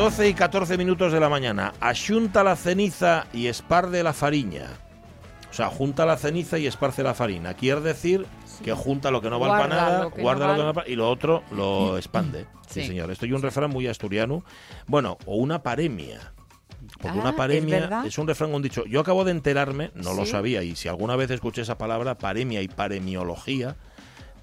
12 y 14 minutos de la mañana. Axunta la ceniza y esparde la fariña. O sea, junta la ceniza y esparce la farina. Quiere decir que junta lo que no vale para nada, guarda no lo que no vale. y lo otro lo expande. Sí, Sí. señor. Esto es un refrán muy asturiano. Bueno, o una paremia. Porque Ah, una ¿es paremia es, un refrán un dicho. Yo acabo de enterarme, no lo sabía, y si alguna vez escuché esa palabra, paremia y paremiología,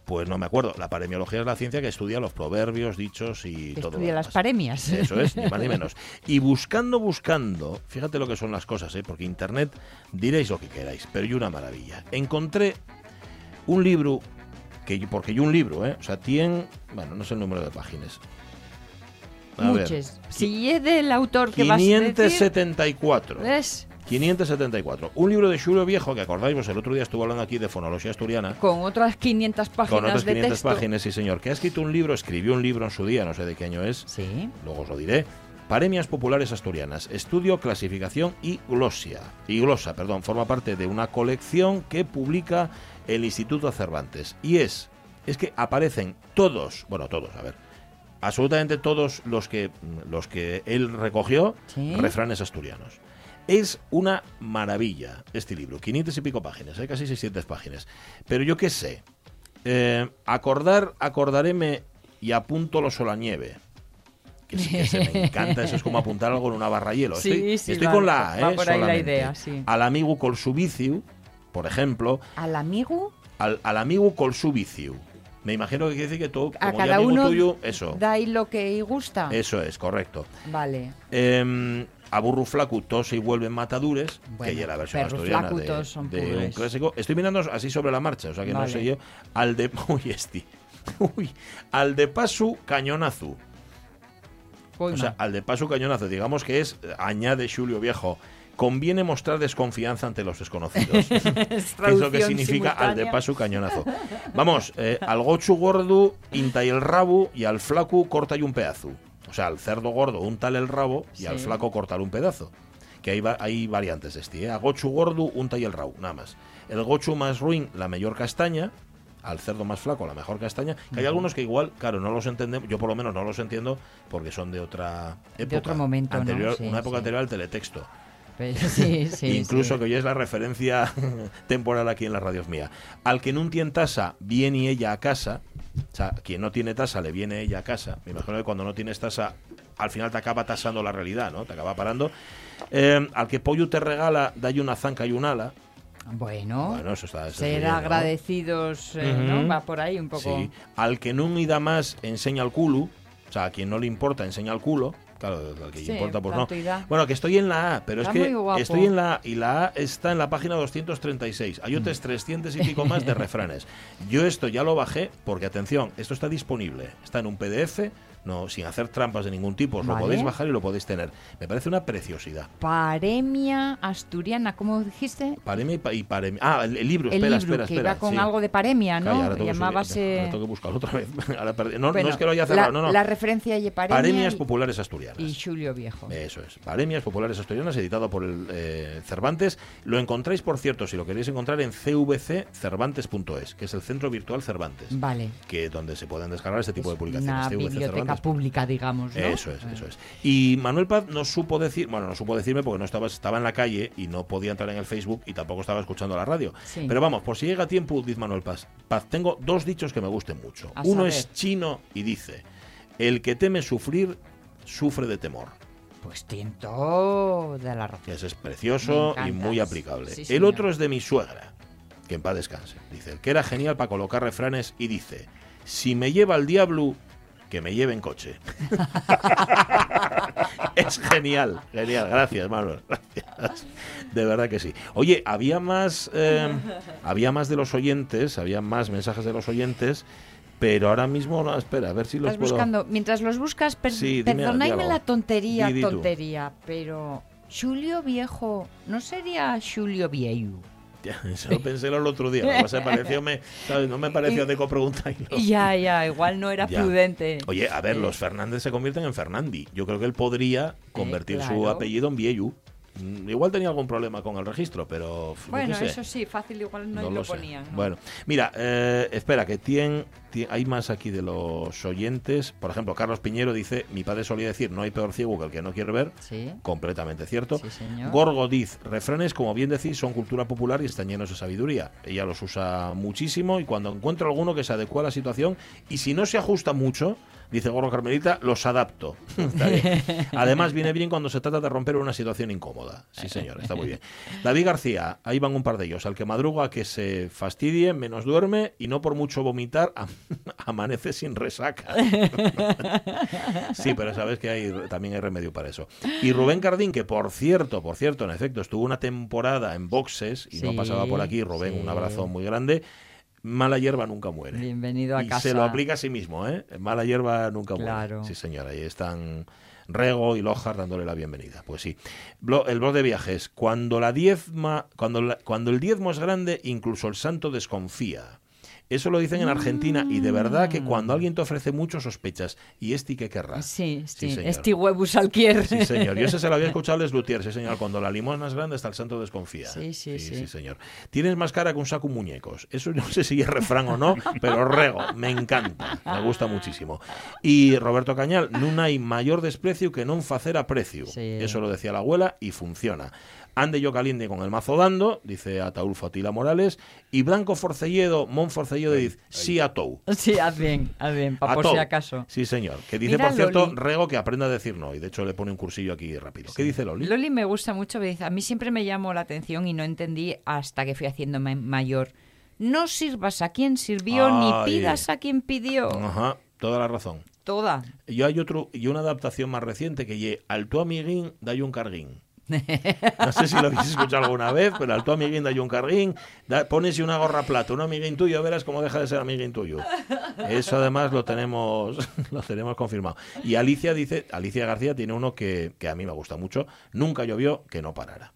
pues no me acuerdo. La paremiología es la ciencia que estudia los proverbios, dichos y todo. lo Estudia las paremias. Eso es, ni más ni menos. Y buscando, buscando, fíjate lo que son las cosas, ¿eh? porque Internet diréis lo que queráis, pero yo una maravilla. Encontré un libro, que yo- porque yo un libro, ¿eh? o sea, tiene, bueno, no sé el número de páginas. A ver, Muchos. Si es del autor que vas a decir... 574. ¿Ves? 574. Un libro de Julio Viejo, que acordáis, vos el otro día estuvo hablando aquí de fonología asturiana. Con otras 500 páginas Con otras de 500 texto. páginas, sí señor, que ha escrito un libro, escribió un libro en su día, no sé de qué año es, Sí. luego os lo diré. Paremias Populares Asturianas, estudio, clasificación y glosia. Y glosa, perdón, forma parte de una colección que publica el Instituto Cervantes. Y es, es que aparecen todos, bueno, todos, a ver, absolutamente todos los que, los que él recogió, Sí. refranes asturianos. Es una maravilla este libro, 500 y pico páginas, hay casi 600 páginas. Pero yo qué sé, eh, acordar, acordaréme y apunto lo solanieve. Que sí que se me encanta, eso es como apuntar algo en una barra de hielo. Sí, Estoy, sí, estoy va- con la A, va ¿eh? por ahí la idea, sí. Al amigo col su viciu, por ejemplo, Al amigo, al, al amigo col su viciu. Me imagino que quiere decir que tú, a como ya cada amigo uno tuyo, eso. da ahí lo que gusta. Eso es, correcto. Vale. Eh, a Burru Flacu tose y vuelven matadures, que Bueno, ya es la versión asturiana Flacu de, de un clásico. Estoy mirando así sobre la marcha, o sea que no sé yo. Al de. Uy, este. Uy, al de paso cañonazo. Voy O sea, al de paso cañonazo, digamos que es, añade Julio Viejo, conviene mostrar desconfianza ante los desconocidos. que es lo que significa al de paso cañonazo. Vamos, eh, al gochu gordo inta y el rabo y al flaco corta y un pedazo. O sea, al cerdo gordo unta el rabo y al flaco cortar un pedazo. Que hay, hay variantes de este, ¿eh? A gochu gordo unta y el rabo, nada más. El gochu más ruin, la mejor castaña. Al cerdo más flaco, la mejor castaña. Que hay algunos que igual, claro, no los entendemos. Yo por lo menos no los entiendo porque son de otra época. otro momento, ¿no? Sí, Una época sí. anterior al teletexto. Sí, sí, Incluso sí. que hoy es la referencia temporal aquí en las radios mía. Al que no tiene tasa, viene ella a casa. O sea, quien no tiene tasa, le viene ella a casa. Me imagino que cuando no tienes tasa, al final te acaba tasando la realidad, ¿no? Te acaba parando. Eh, al que pollo te regala, dale una zanca y un ala. Bueno, Bueno, eso está. eso ser bien, ¿no? agradecidos, eh. ¿no? Va por ahí un poco. Sí. Al que no da más, enseña el culo. O sea, a quien no le importa, enseña el culo. Claro, al que Sí, importa, pues no. Bueno, que estoy en la A, pero Está es que estoy en la A y la A está en la página 236. Hay Mm. otros 300 y pico más de refranes. Yo esto ya lo bajé porque, atención, esto está disponible. Está en un PDF, no sin hacer trampas de ningún tipo. Os lo podéis bajar y lo podéis tener. Me parece una preciosidad. Paremia asturiana, ¿cómo dijiste? Paremia y, pa- y paremia. Ah, el, el libro, El espera, libro, espera, que espera. iba con sí. algo de paremia, ¿no? Calla, ahora tengo Llamábase... ahora tengo que buscarlo otra vez. Ahora no, no es que lo haya cerrado, la, no, no. La referencia de paremia Paremias y- Populares Asturianas. y Julio Viejo. Eso es. Paremias Populares Asturianas, editado por el eh, Cervantes. Lo encontráis, por cierto, si lo queréis encontrar en cvccervantes.es, que es el centro virtual Cervantes, Vale. que donde se pueden descargar este tipo de publicaciones. Una CVC biblioteca Cervantes. Pública, digamos, ¿no? Eso es, Eh, eso es. Y Manuel Paz no supo decir, bueno, no supo decirme porque no estaba, estaba en la calle y no podía entrar en el Facebook y tampoco estaba escuchando la radio. Sí. Pero vamos, por si llega a tiempo, dice Manuel Paz. Paz, tengo dos dichos que me gusten mucho. A Uno saber. es chino y dice: El que teme sufrir, sufre de temor. Pues tiene toda la razón. Ese es precioso y muy aplicable. Sí, el otro es de mi suegra, que en paz descanse. Dice, el que era genial para colocar refranes y dice, si me lleva el diablo, que me lleve en coche. es genial, genial. Gracias, Manuel. Gracias. De verdad que sí. Oye, había más, eh, había más de los oyentes, había más mensajes de los oyentes, pero ahora mismo, no, espera, a ver si los Estás puedo... buscando, mientras los buscas, per Sí, perdonadme la tontería, Di, di tú. tontería, pero Julio Viejo, ¿no sería Julio Viejo? Ya, Eso lo pensé el otro día. Lo que pasa pareció me- ¿sabes? No me pareció de copregunta. y no. Ya, ya, igual no era Ya. prudente. Oye, a ver, los Fernández se convierten en Fernandi. Yo creo que él podría convertir su claro. apellido en Vieju. Mm, Igual tenía algún problema con el registro, pero. Bueno, sé. eso sí, fácil igual no, No lo lo ponían. ¿no? Bueno, mira, eh, espera, que tien- tien- hay más aquí de los oyentes. Por ejemplo, Carlos Piñero dice: Mi padre solía decir, no hay peor ciego que el que no quiere ver. Sí, Completamente cierto. sí, señor. Gorgo diz, refranes, como bien decís, son cultura popular y están llenos de sabiduría. Ella los usa muchísimo y cuando encuentra alguno que se adecua a la situación y si no se ajusta mucho, dice Gorgo Carmelita, los adapto. Está bien. Además, viene bien cuando se trata de romper una situación incómoda. Sí, señor, está muy bien. David García, ahí van un par de ellos. Al que madruga que se fastidie, menos duerme y no por mucho vomitar, am- amanece sin resaca. Sí, pero sabes que hay, también hay remedio para eso. Y Rubén Cardín, que por cierto, por cierto, en efecto, estuvo una temporada en boxes y no pasaba por aquí. Rubén, sí. un abrazo muy grande. Mala hierba nunca muere. Bienvenido a y casa. se lo aplica a sí mismo, ¿eh? Mala hierba nunca Claro. muere. Sí, señora, ahí están Rego y Lojar dándole la bienvenida. Pues sí. El blog de viajes. Cuando la diezma, cuando, la- cuando el diezmo es grande, incluso el santo desconfía. Eso lo dicen en Argentina y de verdad que cuando alguien te ofrece mucho sospechas y este que querrá. Sí, sí, señor. este huevus alquier. Sí, señor. Yo ese se lo había escuchado a Les Luthier, sí, señor. Cuando la limosna es grande, hasta el santo desconfía. Sí, sí, sí. señor. Tienes más cara que un saco muñecos. Eso no sé si es refrán o no, pero rego, me encanta. Me gusta muchísimo. Y Roberto Cañal, no hay mayor desprecio que non facer aprecio. Sí. Eso lo decía la abuela y funciona. Ande yo caliente con el mazo dando, dice Ataulfo Atila Morales, y Blanco Forcelledo, Mon Forcelledo dice, sí a tou. Sí, haz bien, haz bien, pa A por si acaso. Sí, señor. Que dice, Mira, por cierto, Loli. Rego que aprenda a decir no. Y de hecho le pone un cursillo aquí rápido. ¿Qué dice Loli? Loli me gusta mucho, me dice, a mí siempre me llamó la atención y no entendí hasta que fui haciéndome mayor. No sirvas a quien sirvió Ay. ni pidas a quien pidió. Ajá, toda la razón. Toda. Yo hay otro y una adaptación más reciente que ye al tu amiguín dai un carguín. No sé si lo habéis escuchado alguna vez, pero al tu amiguín dai un carguín, da, pones una gorra plata, un amiguín tuyo, verás cómo deja de ser amiguín tuyo. Eso además lo tenemos lo tenemos confirmado. Y Alicia dice, Alicia García tiene uno que, que a mí me gusta mucho, nunca llovió que no parara.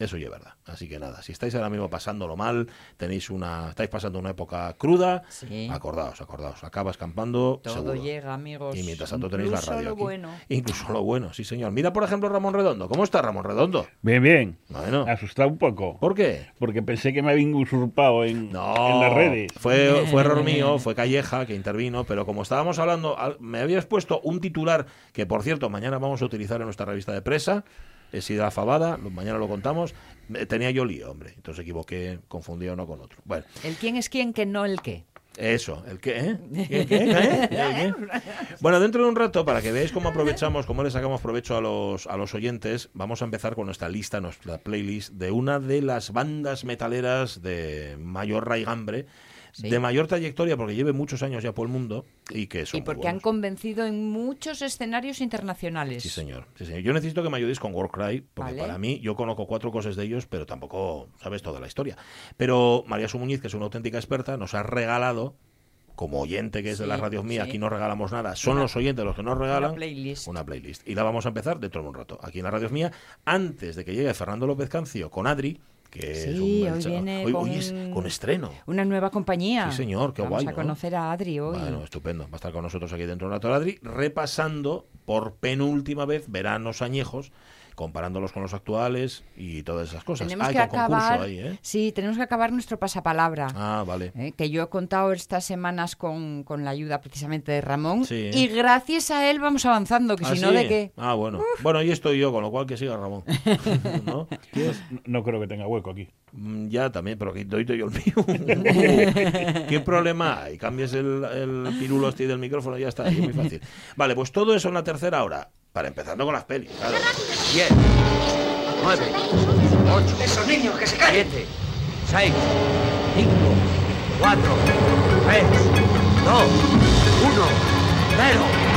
Eso ya es verdad. Así que nada, si estáis ahora mismo pasándolo mal, tenéis una, estáis pasando una época cruda, Sí. acordaos, acordaos, acabas campando. Todo seguro. llega, amigos. Y mientras tanto tenéis la Incluso radio lo aquí. bueno. Incluso lo bueno, sí señor. Mira por ejemplo Ramón Redondo. ¿Cómo está Ramón Redondo? Bien, bien. Bueno. Asustado un poco. ¿Por qué? Porque pensé que me habían usurpado en, No, en las redes. Fue, fue error mío, fue Calleja que intervino, pero como estábamos hablando, al- me habías puesto un titular que, por cierto, mañana vamos a utilizar en nuestra revista de presa, es Sidra Fabada, lo- mañana lo contamos, tenía yo lío, hombre, entonces equivoqué, confundí uno con otro. Bueno, El quién es quién, que no el qué. Eso, ¿el qué? eh? ¿El qué? ¿Eh? ¿El qué? Bueno, dentro de un rato, para que veáis cómo aprovechamos, cómo le sacamos provecho a los, a los oyentes, vamos a empezar con nuestra lista, nuestra playlist de una de las bandas metaleras de mayor raigambre, Sí. de mayor trayectoria, porque lleve muchos años ya por el mundo y que son Y muy porque han convencido en muchos escenarios internacionales. Sí, señor. Sí, señor. Yo necesito que me ayudéis con Warcry, porque Vale. para mí, yo conozco cuatro cosas de ellos, pero tampoco sabes toda la historia. Pero María Sumuñiz, que es una auténtica experta, nos ha regalado, como oyente que es de las radios mías, sí. aquí no regalamos nada, son Una- los oyentes los que nos regalan Una playlist. una playlist. Y la vamos a empezar dentro de un rato, aquí en la radio mía, antes de que llegue Fernando López Cancio con Adri, que es Sí, un hoy viene hoy, con- hoy es con estreno. Una nueva compañía. Sí, señor, qué Vamos guay, a ¿no? conocer a Adri hoy. Bueno, estupendo. Va a estar con nosotros aquí dentro de un rato Adri, repasando por penúltima vez veranos añejos, comparándolos con los actuales y todas esas cosas. tenemos Ah, y que acabar. ahí, ¿eh? Sí, tenemos que acabar nuestro pasapalabra. Ah, vale. ¿eh? que yo he contado estas semanas con, con la ayuda precisamente de Ramón. Sí. Y gracias a él vamos avanzando, que ¿Ah, si no, sí? ¿de qué? Ah, bueno. Bueno, ahí estoy yo, con lo cual que siga Ramón. No creo que tenga hueco aquí. Mm, Ya también, pero que doy yo el mío. ¿Qué problema hay? Cambies el, el pirulo este del micrófono y ya está, es muy fácil. Vale, pues todo eso en la tercera hora. Para empezando con las pelis, claro. 10, 9, 8, esos niños que se callen. 7, 6, 5, 4, 3, 2, 1, 0.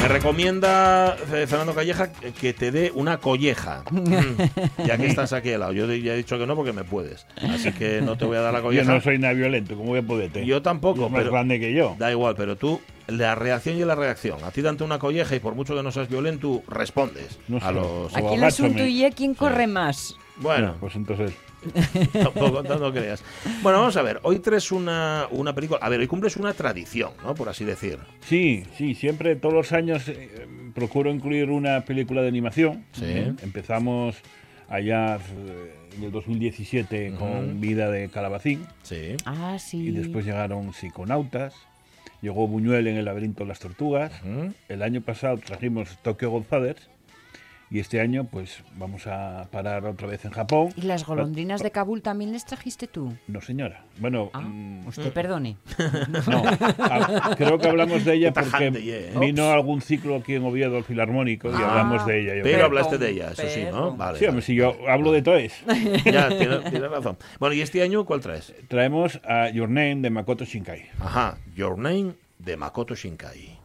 Me recomienda eh, Fernando Calleja que- te dé una colleja. Mm, ya que estás aquí al lado. Yo ya he dicho que no porque me puedes. Así que no te voy a dar la Yo colleja. no soy nada violento, ¿cómo voy a poderte? Yo tampoco, Es más pero- grande que yo. Da igual, pero tú, la reacción y la reacción. A ti dante una colleja y por mucho que no seas violento, respondes No a sé. los... O Aquí el asunto y quién corre más. Bueno, pues entonces. tampoco no, no creas. Bueno, vamos a ver. Hoy traes una, una película... A ver, hoy cumples una tradición, ¿no? Por así decir. Sí, sí, siempre, todos los años eh, procuro incluir una película de animación. Sí. Empezamos allá eh, en el 2017 con Vida de Calabacín Sí. Ah, sí. y después llegaron Psiconautas, llegó Buñuel en El laberinto de las tortugas, el año pasado trajimos Tokyo Godfathers y este año pues vamos a parar otra vez en Japón. ¿Y las golondrinas de Kabul también les trajiste tú? No, señora. Bueno, Ah, mm, usted perdone. No, a- creo que hablamos de ella porque ¿eh? vino algún ciclo aquí en Oviedo, el Filarmónico, y Ah, hablamos de ella. yo Pero creo. hablaste de ella, eso sí, ¿no? Vale. Sí, hombre, si yo hablo de todo es. Ya, tienes razón. Bueno, ¿y este año cuál traes? Traemos a Your Name de Makoto Shinkai. Ajá, Your Name de Makoto Shinkai.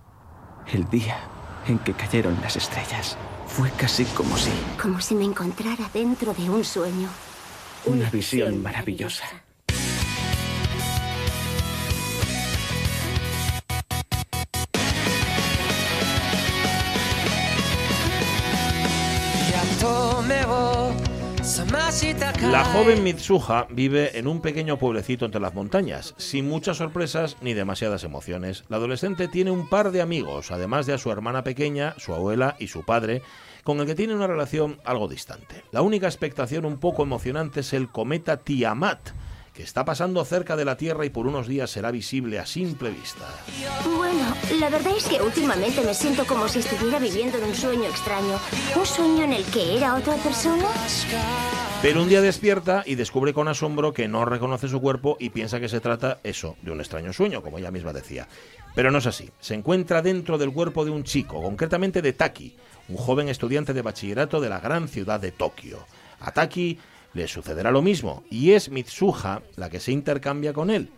El día en que cayeron las estrellas fue casi como si Como si me encontrara dentro de un sueño. una visión maravillosa. La joven Mitsuha vive en un pequeño pueblecito entre las montañas, sin muchas sorpresas ni demasiadas emociones. La adolescente tiene un par de amigos, además de a su hermana pequeña, su abuela y su padre, con el que tiene una relación algo distante. La única expectación un poco emocionante es el cometa Tiamat, que está pasando cerca de la Tierra y por unos días será visible a simple vista. Bueno, la verdad es que últimamente me siento como si estuviera viviendo en un sueño extraño. Un sueño en el que era otra persona. Pero un día despierta y descubre con asombro que no reconoce su cuerpo y piensa que se trata, eso, de un extraño sueño, como ella misma decía. Pero no es así. Se encuentra dentro del cuerpo de un chico, concretamente de Taki, un joven estudiante de bachillerato de la gran ciudad de Tokio. A Taki le sucederá lo mismo, y es Mitsuha la que se intercambia con él.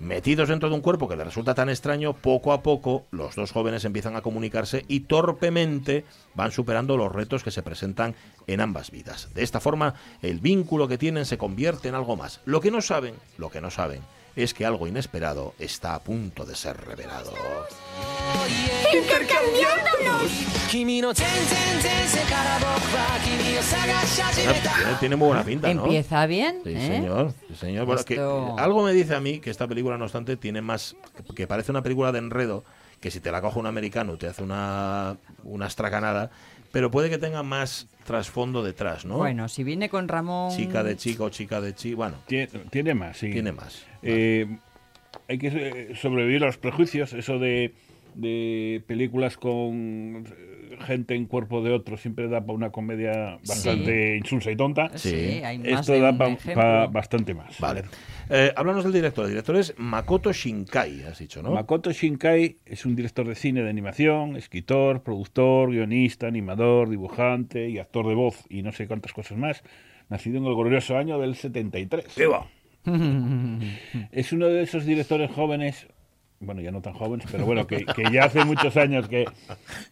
Metidos dentro de un cuerpo que le resulta tan extraño, poco a poco los dos jóvenes empiezan a comunicarse y torpemente van superando los retos que se presentan en ambas vidas. De esta forma, el vínculo que tienen se convierte en algo más. Lo que no saben, lo que no saben, es que algo inesperado está a punto de ser revelado. Tiene, tiene muy buena pinta, ¿no? Empieza bien, Sí, ¿eh? señor. Sí, señor. Bueno, que- Esto- algo me dice a mí que esta película, no obstante, tiene más. que parece una película de enredo, que si te la coge un americano te hace una, una estracanada, pero puede que tenga más trasfondo detrás, ¿no? Bueno, si viene con Ramón... Chica de chico, chica de chico. Bueno, Tiene, tiene más, sí. tiene más. Eh, hay que eh, sobrevivir a los prejuicios, eso de, de películas con eh, gente en cuerpo de otro siempre da para una comedia bastante insulsa y tonta. Sí, Sí. hay más Esto de da para bastante más. Vale. Eh, háblanos del director. El director es Makoto Shinkai, has dicho, ¿no? Makoto Shinkai es un director de cine de animación, escritor, productor, guionista, animador, dibujante y actor de voz y no sé cuántas cosas más. Nacido en el glorioso año del 73. ¡Viva! Es uno de esos directores jóvenes, bueno, ya no tan jóvenes, pero bueno, que, que ya hace muchos años que,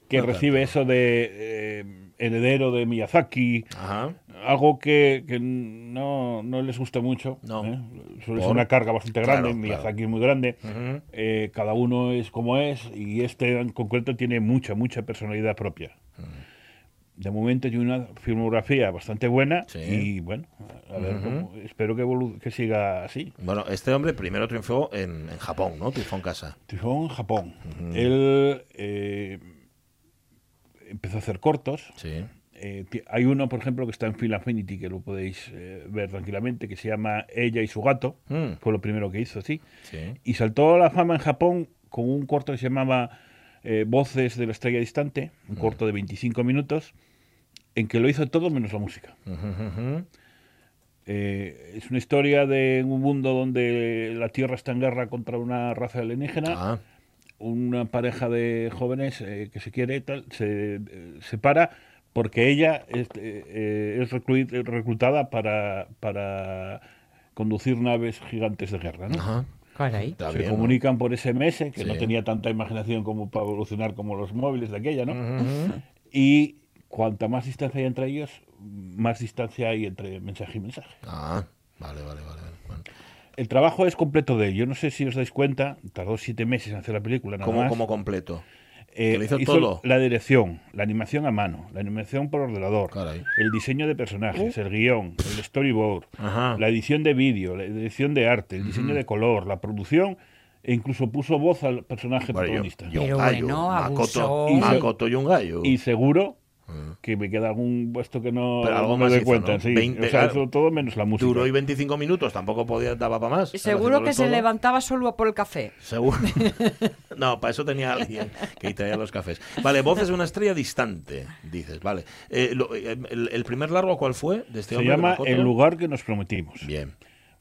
que recibe eso de eh, heredero de Miyazaki, Ajá. algo que, que no, no les gusta mucho. No. ¿eh? Suele ser una carga bastante grande, Claro, Miyazaki claro. es muy grande. Eh, cada uno es como es y este en concreto tiene mucha, mucha personalidad propia. De momento tiene una filmografía bastante buena Sí. y bueno, a ver, cómo- espero que, que siga así. Bueno, este hombre primero triunfó en, en Japón, ¿no? Triunfó en casa. Triunfó en Japón. Él eh, empezó a hacer cortos. Sí. Eh, hay uno, por ejemplo, que está en Film Affinity, que lo podéis eh, ver tranquilamente, que se llama Ella y su gato. Mm. Fue lo primero que hizo, sí. Sí. Y saltó a la fama en Japón con un corto que se llamaba eh, Voces de la estrella distante, un corto de 25 minutos, en que lo hizo todo menos la música. Eh, es una historia de un mundo donde la Tierra está en guerra contra una raza alienígena. Ah, una pareja de jóvenes eh, que se quiere y tal se separa porque ella es, eh, es reclu- reclutada para, para conducir naves gigantes de guerra. ¿no? Caray. Se bien, ¿no? comunican por SMS, que no Sí. tenía tanta imaginación como para evolucionar como los móviles de aquella, ¿no? Ujú. Y cuanta más distancia hay entre ellos, más distancia hay entre mensaje y mensaje. Ah, vale, vale, vale. El trabajo es completo de él. Yo no sé si os dais cuenta, tardó siete meses en hacer la película, nada Como, más. como completo. Eh, que hizo todo. La dirección, la animación a mano, la animación por ordenador, Caray. el diseño de personajes, el guion, el storyboard, Ajá. la edición de vídeo, la edición de arte, el diseño de color, la producción e incluso puso voz al personaje Bueno, protagonista. yo- Pero gallo, bueno, Makoto, abusó. Makoto y un gallo. Y seguro que me queda algún puesto que no Pero algo no más me hizo, cuenta. ¿no? sí. 20 o sea, claro. hizo todo menos la música. Duró y 25 minutos, tampoco podía, daba para más. Seguro que se todo. levantaba solo por el café. Seguro. no, para eso tenía alguien que traía los cafés. Vale, voz es una estrella distante, dices, vale. Eh, lo- eh, el, el primer largo cuál fue? De este Se llama? El lugar que nos prometimos. Bien,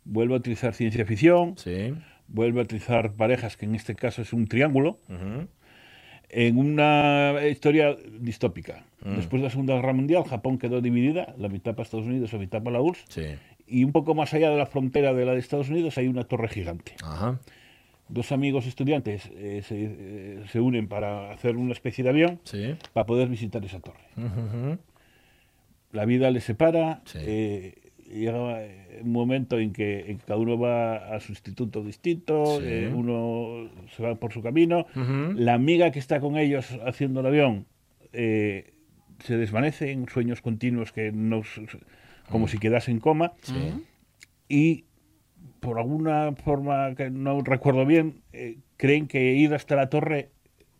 Vuelve a utilizar ciencia ficción, sí. vuelve a utilizar parejas, que en este caso es un triángulo, Ujú. En una historia distópica. Mm. Después de la Segunda Guerra Mundial, Japón quedó dividida, la mitad para Estados Unidos, la mitad para la URSS, Sí. y un poco más allá de la frontera de la de Estados Unidos hay una torre gigante. Ajá. Dos amigos estudiantes eh, se, eh, se unen para hacer una especie de avión Sí. para poder visitar esa torre. La vida les separa, Sí. eh, llega eh, un momento en que, en que cada uno va a su instituto distinto, Sí. eh, uno se va por su camino, Ujú. la amiga que está con ellos haciendo el avión eh, se desvanece en sueños continuos que no s- como si quedase en coma Sí. y por alguna forma que no recuerdo bien eh, creen que ir hasta la torre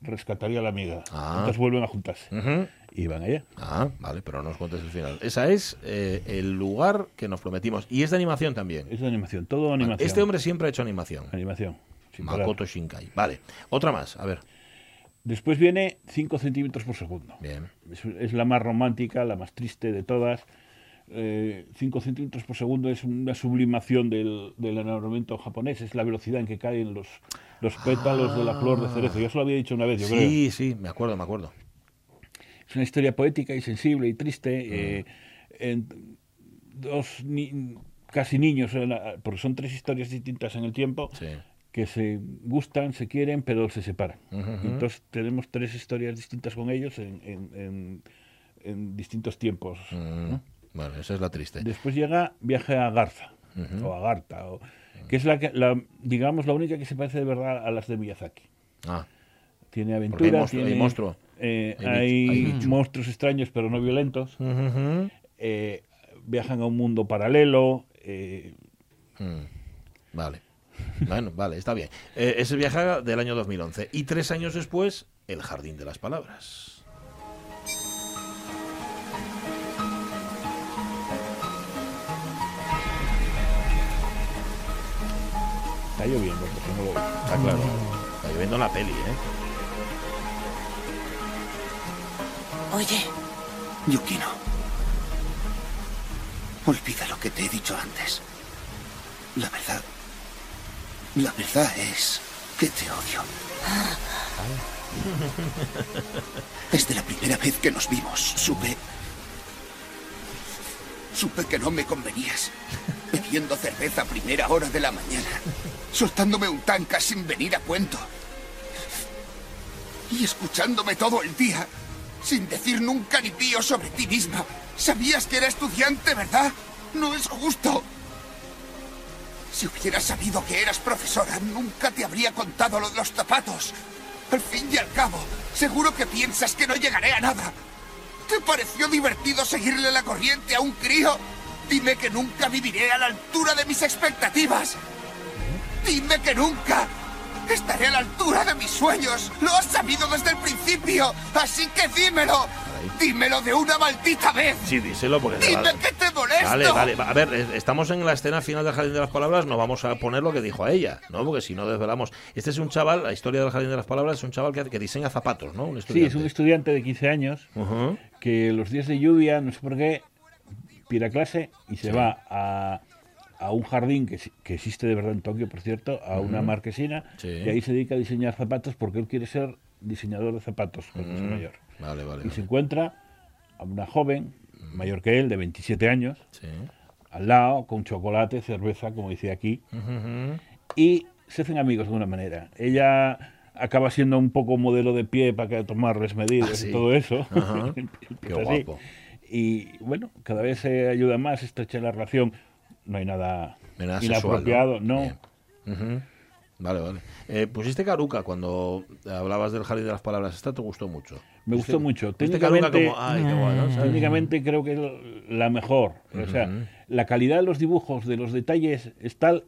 rescataría a la amiga Ah. entonces vuelven a juntarse Ujú. Y van allá Ah, vale, pero no nos cuentes el final. Esa es eh, el lugar que nos prometimos. Y es de animación también. es de animación todo animación Este hombre siempre ha hecho animación. animación parar. Makoto Shinkai. Vale. Otra más, a ver. después viene 5 centímetros por segundo Bien. es, es la más romántica, la más triste de todas. 5 centímetros por segundo es una sublimación del, del enamoramiento japonés, es la velocidad en que caen los, los pétalos de la flor de cerezo. Yo se lo había dicho una vez, yo creo. Sí, sí, me acuerdo, me acuerdo. Es una historia poética y sensible y triste. eh, en- dos ni- casi niños, eh, porque son tres historias distintas en el tiempo, Sí. que se gustan, se quieren, pero se separan. Entonces tenemos tres historias distintas con ellos en, en- en- en distintos tiempos. Mm, ¿no? Bueno, esa es la triste. Después llega Viaje a Garza, o a Garta, o- que es la, que, la, digamos, la única que se parece de verdad a las de Miyazaki. Ah, Tiene aventura, monstruo- hay tiene, monstruo. Eh, Hay monstruos extraños pero no violentos. Eh, viajan a un mundo paralelo. eh, Mm, Vale. Bueno, vale, está bien. Eh, ese viaje del año 2011. Y tres años después, El Jardín de las Palabras. está lloviendo, porque no lo veo. Está claro. Está lloviendo la peli, ¿eh? Oye, Yukino. Olvida lo que te he dicho antes. La verdad. La verdad es que te odio. Desde la primera vez que nos vimos, supe. Supe que no me convenías. Bebiendo cerveza a primera hora de la mañana. Soltándome un tanca sin venir a cuento. Y escuchándome todo el día. Sin decir nunca ni pío sobre ti misma. Sabías que era estudiante, ¿verdad? No es justo. Si hubiera sabido que eras profesora, nunca te habría contado lo de los zapatos. Al fin y al cabo, seguro que piensas que no llegaré a nada. ¿Te pareció divertido seguirle la corriente a un crío? Dime que nunca viviré a la altura de mis expectativas. Dime que nunca. Estaré a la altura de mis sueños. Lo has sabido desde el principio. Así que dímelo. Dímelo de una maldita vez. Sí, díselo porque... Dime que te molesto. Vale, vale. A ver, eh, estamos en la escena final del Jardín de las Palabras, no vamos a poner lo que dijo a ella, ¿no? Porque si no desvelamos. Este es un chaval, la historia del Jardín de las Palabras es un chaval que, que diseña zapatos, ¿no? Un Sí, es un estudiante de 15 años que los días de lluvia, no sé por qué, pira clase y se va a, a un jardín que, existe de verdad en Tokio, por cierto, a una marquesina, Sí. y ahí se dedica a diseñar zapatos porque él quiere ser diseñador de zapatos cuando Mm. mayor. Vale, vale. Y se encuentra a una joven, mayor que él, de 27 años, Sí. al lado, con chocolate, cerveza, como decía aquí, y se hacen amigos de alguna manera. Ella acaba siendo un poco modelo de pie para que tomarles medidas Ah, sí. y todo eso. Qué guapo. Y bueno, cada vez se ayuda más, estrecha la relación. No hay nada, Nada sexual, inapropiado, no. Vale, vale. Eh, pusiste Caruca cuando hablabas del jardín de las palabras. Esta te gustó mucho. Me gustó mucho. Técnicamente, como, ay, qué guay, ¿no? ¿Sabes? técnicamente creo que es la mejor. O sea, la calidad de los dibujos, de los detalles, es tal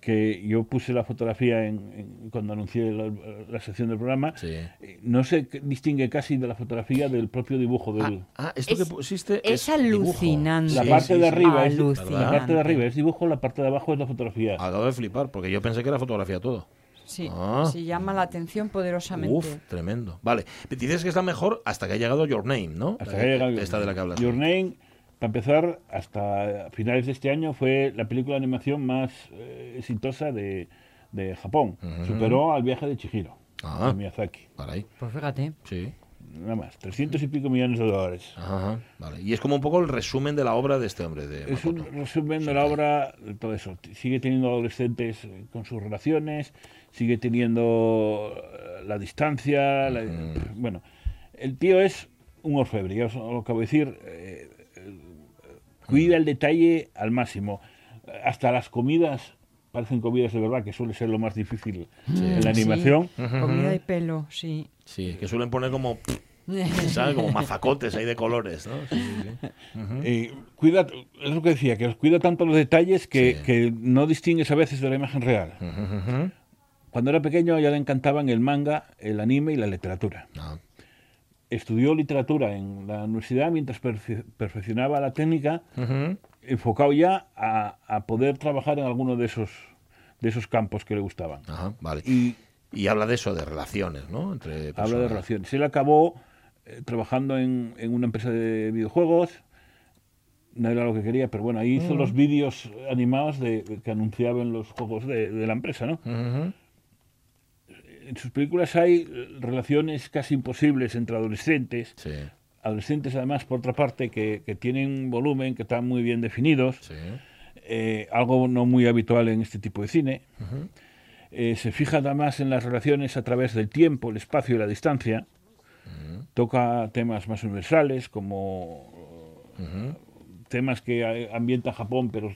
que yo puse la fotografía en, en- cuando anuncié la, la sección del programa. Sí. Eh, No se distingue casi de la fotografía del propio dibujo del... Ah, esto Es- que pusiste es dibujo. alucinante. la parte sí, de sí. arriba es, Alucinante. la parte de arriba es dibujo, la parte de abajo es la fotografía. Acabo de flipar, porque yo pensé que era fotografía todo. Sí, Ah. sí, llama la atención poderosamente. Uf, tremendo. Vale, dices que está mejor hasta que ha llegado Your Name, ¿no? Hasta La que ha llegado Esta de la que hablas. Your Name, para empezar, hasta finales de este año fue la película de animación más eh, exitosa de, de Japón. Superó al viaje de Chihiro, Ah. de Miyazaki. Vale. Pues fíjate. Sí. Nada más, 300 y pico millones de dólares. Ajá, vale. Y es como un poco el resumen de la obra de este hombre. De Es un resumen de la obra, de todo eso. Sigue teniendo adolescentes eh, con sus relaciones, sigue teniendo eh, la distancia. la- bueno, el tío es un orfebre, ya os lo acabo de decir. eh, cuida el detalle al máximo. Hasta las comidas parecen comidas de verdad, que suele ser lo más difícil en la Sí. animación. Comida y pelo, sí. Sí, que suelen poner como, ¿sabes? Como mazacotes ahí de colores, ¿no? Sí, sí, sí. Eh, cuida, es lo que decía, que os cuida tanto los detalles que, Sí. que no distingues a veces de la imagen real. Cuando era pequeño ya le encantaban el manga, el anime y la literatura. Ah, Estudió literatura en la universidad mientras perfe- perfeccionaba la técnica, ujú. enfocado ya a, a poder trabajar en alguno de esos, de esos campos que le gustaban. Ajá, vale. Y Y habla de eso, de relaciones, ¿no? Entre habla de personas. relaciones. Él acabó eh, trabajando en, en una empresa de videojuegos, no era lo que quería, pero bueno, ahí hizo Mm. los vídeos animados de, que anunciaban los juegos de, de la empresa, ¿no? Ujú. En sus películas hay eh, relaciones casi imposibles entre adolescentes, Sí, adolescentes además por otra parte que, que tienen volumen, que están muy bien definidos, sí. eh, algo no muy habitual en este tipo de cine. Eh, se fija además en las relaciones a través del tiempo, el espacio y la distancia. Toca temas más universales como temas que eh, ambientan Japón, pero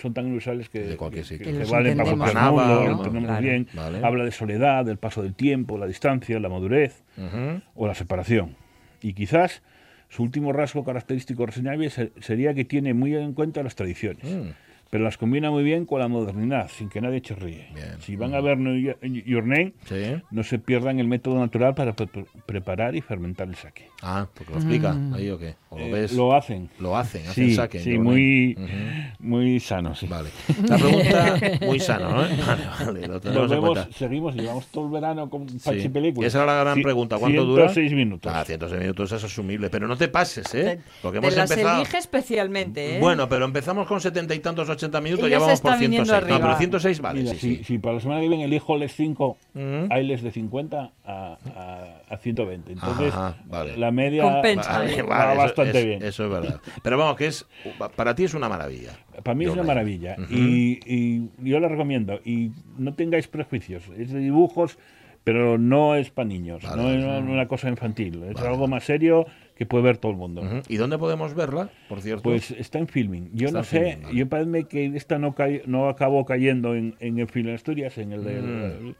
son tan universales que, De cualquier que- sitio. que Que valen para cualquier ¿no? mundo, lo ¿no? entendemos Claro. bien. Vale. Habla de soledad, del paso del tiempo, la distancia, la madurez o la separación. Y quizás su último rasgo característico reseñable se- sería que tiene muy en cuenta las tradiciones, Mm. Pero las combina muy bien con la modernidad, sin que nadie chirríe. Bien. Si van a ver New Yo- Your Name, Sí. no se pierdan el método natural para pre- preparar y fermentar el sake. Ah, porque lo explica ahí o qué. O lo Eh, ves. lo hacen. Lo hacen, hacen Sí, saque. sí, muy. Muy sano. Sí. Vale. La pregunta, muy sano, ¿no? Vale, vale, lo tenemos Nos vemos, seguimos, llevamos todo el verano con Sí. Pachi Películas. Y esa era la gran Sí, pregunta. ¿Cuánto dura? 106 minutos. Ah, 106 minutos es asumible. Pero no te pases, ¿eh? Porque Te hemos las empezado. elige especialmente, ¿eh? Bueno, pero empezamos con setenta y tantos, 80 minutos, Y ya vamos por está viniendo 106. No, pero 106 vale, Mira, sí, si, sí. si para la semana que viene elijo les 5, Ujú. hay les de 50 a, a, a 120. Entonces, Ajá, vale. la media Compensa. Vale, Vale, vale, va eso- bastante es- bien. Eso es verdad. Pero vamos, que es para ti es una maravilla. Para mí es una maravilla Ujú. y, y yo la recomiendo. Y no tengáis prejuicios. Es de dibujos, pero no es para niños. Vale, no es vale. una cosa infantil. Es Vale, algo vale. más serio que puede ver todo el mundo. Ujú. ¿Y dónde podemos verla, por cierto? Pues está en filming. Yo Está no sé, filming, vale. yo parece que esta no, cae- no acabó cayendo en, en el film en Asturias, en el de Mm.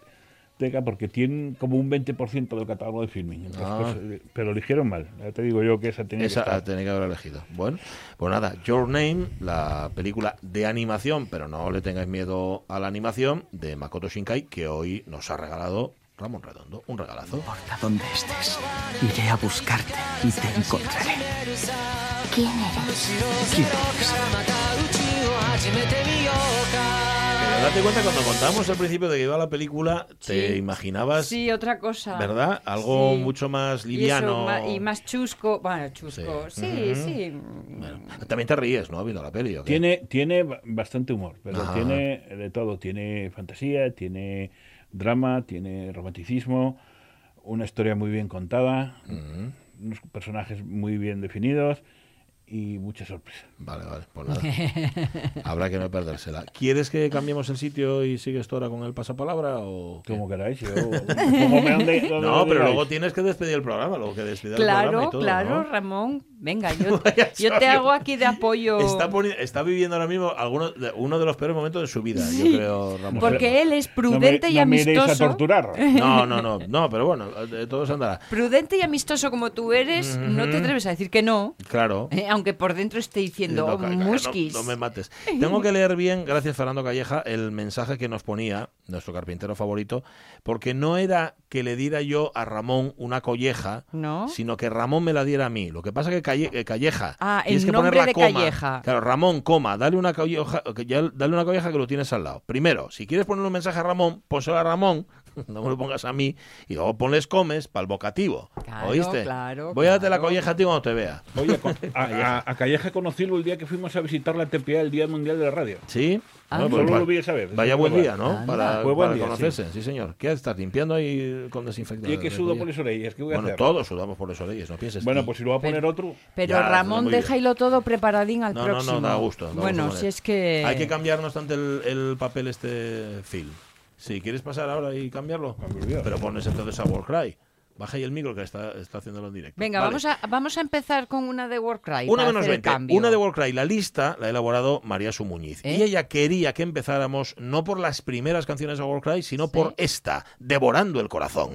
Biblioteca, porque tienen como un 20% del catálogo de filming. Entonces, Ah. pues, eh, pero eligieron mal. Ya te digo yo que esa tenía Esa que estar. tenía que haber elegido. Bueno, pues nada, Your Name, la película de animación, pero no le tengáis miedo a la animación, de Makoto Shinkai, que hoy nos ha regalado Ramón Redondo. Un regalazo. importa dónde estés, iré a buscarte y te encontraré. ¿Quién eres? ¿Quién eres? Date cuenta, cuando contábamos al principio de que iba la película, te Sí. imaginabas, Sí, otra cosa. ¿verdad? Algo Sí. mucho más Y, eso, liviano. y más chusco. Bueno, chusco. Sí. Sí, Ujú. sí. Bueno, también te ríes, ¿no? Viendo la peli. ¿o qué? Tiene, tiene ba- bastante humor, pero Ajá. tiene de todo. Tiene fantasía, tiene drama, tiene romanticismo, una historia muy bien contada, Ujú. unos personajes muy bien definidos y mucha sorpresa. Vale, vale, pues nada. Habrá que no perdérsela. ¿Quieres que cambiemos el sitio y sigues tú ahora con el pasapalabra o qué? Como queráis. yo- como me ande- No, me pero digáis. luego tienes que despedir el programa, luego que despedir el programa Claro, y todo, claro, ¿no? Ramón. Venga, yo, te hago aquí de apoyo. Está, viviendo ahora mismo alguno de- uno de los peores momentos de su vida, Sí, yo creo, Ramón. Porque él es No me- prudente y no me a amistoso. torturar. No, no, no, no, pero bueno, de todo se andará. Prudente y amistoso como tú eres, no te atreves a decir que no, Claro. eh, aunque por dentro esté diciendo No. No, me mates. Tengo que leer bien, gracias Fernando Calleja, el mensaje que nos ponía nuestro carpintero favorito, porque no era que le diera yo a Ramón una colleja, ¿No? sino que Ramón me la diera a mí. Lo que pasa que Calle- eh, Calleja. Ah, tienes el que poner nombre la de coma. Calleja. Claro, Ramón, coma, dale una colleja, que ya- dale una colleja que lo tienes al lado. Primero, si quieres poner un mensaje a Ramón, pónselo a Ramón. No me lo pongas a mí y luego ponles comes para el vocativo. Claro, ¿Oíste? claro, Voy a darte la colleja a ti cuando te vea. Oye, a, a- a Calleja conocido el día que fuimos a visitar la Tepiá el Día Mundial de la Radio. ¿Sí? Ah. Bueno, Solo va- lo vi esa vez. Vaya eso buen día. ¿no? Anda. Para, buen para día, conocerse, sí. señor. ¿Qué estás limpiando ahí con desinfectante? Y es que sudo por las orejas. ¿Qué voy a Bueno, hacer? todos sudamos por las orejas, no pienses. Bueno, pues si lo va a poner otro. Pero Ya, Ramón, déjalo todo preparadín al No, no, próximo. no, da gusto. da bueno, gusto si es que... Hay que cambiar, no obstante, el, el papel este Phil. Si quieres pasar ahora y cambiarlo, Ah, pues pero pones entonces a Warcry. Baja ahí el micro que está, está haciéndolo en directo. Venga, Vale. vamos, a, vamos a empezar con una de Warcry. Una menos hacer el 20. cambio. Una de Warcry. La lista la ha elaborado María Sumuñiz. ¿Eh? Y ella quería que empezáramos no por las primeras canciones de Warcry, sino Sí. por esta, Devorando el Corazón.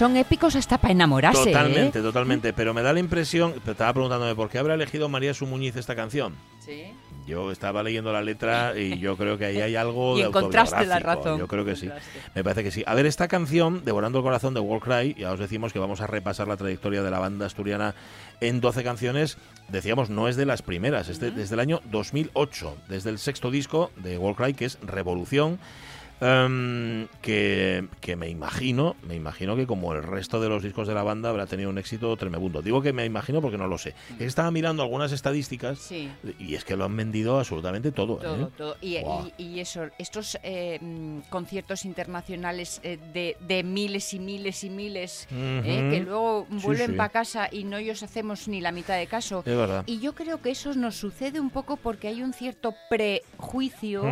Son épicos hasta para enamorarse. ¿eh? Totalmente, totalmente. Pero me da la impresión, te estaba preguntándome por qué habrá elegido María Sumuñiz esta canción. Sí. Yo estaba leyendo la letra y yo creo que ahí hay algo Y de encontraste la razón. Yo creo que sí. Me parece que sí. A ver, esta canción, Devorando el Corazón de Warcry, ya os decimos que vamos a repasar la trayectoria de la banda asturiana en 12 canciones. Decíamos, no es de las primeras, es de- desde el año 2008, desde el sexto disco de Warcry, que es Revolución. Em, que, que me imagino, me imagino que como el resto de los discos de la banda habrá tenido un éxito tremendo. Digo que me imagino porque no lo sé. Que Estaba mirando algunas estadísticas Sí. y es que lo han vendido absolutamente todo. Todo, ¿eh? todo. Y, Buah. y- y eso, estos eh, mm, conciertos internacionales eh, de, de miles y miles y miles, eh, Ujú. que luego vuelven sí. para casa y no ellos hacemos ni la mitad de caso. Es verdad. Y yo creo que eso nos sucede un poco porque hay un cierto prejuicio.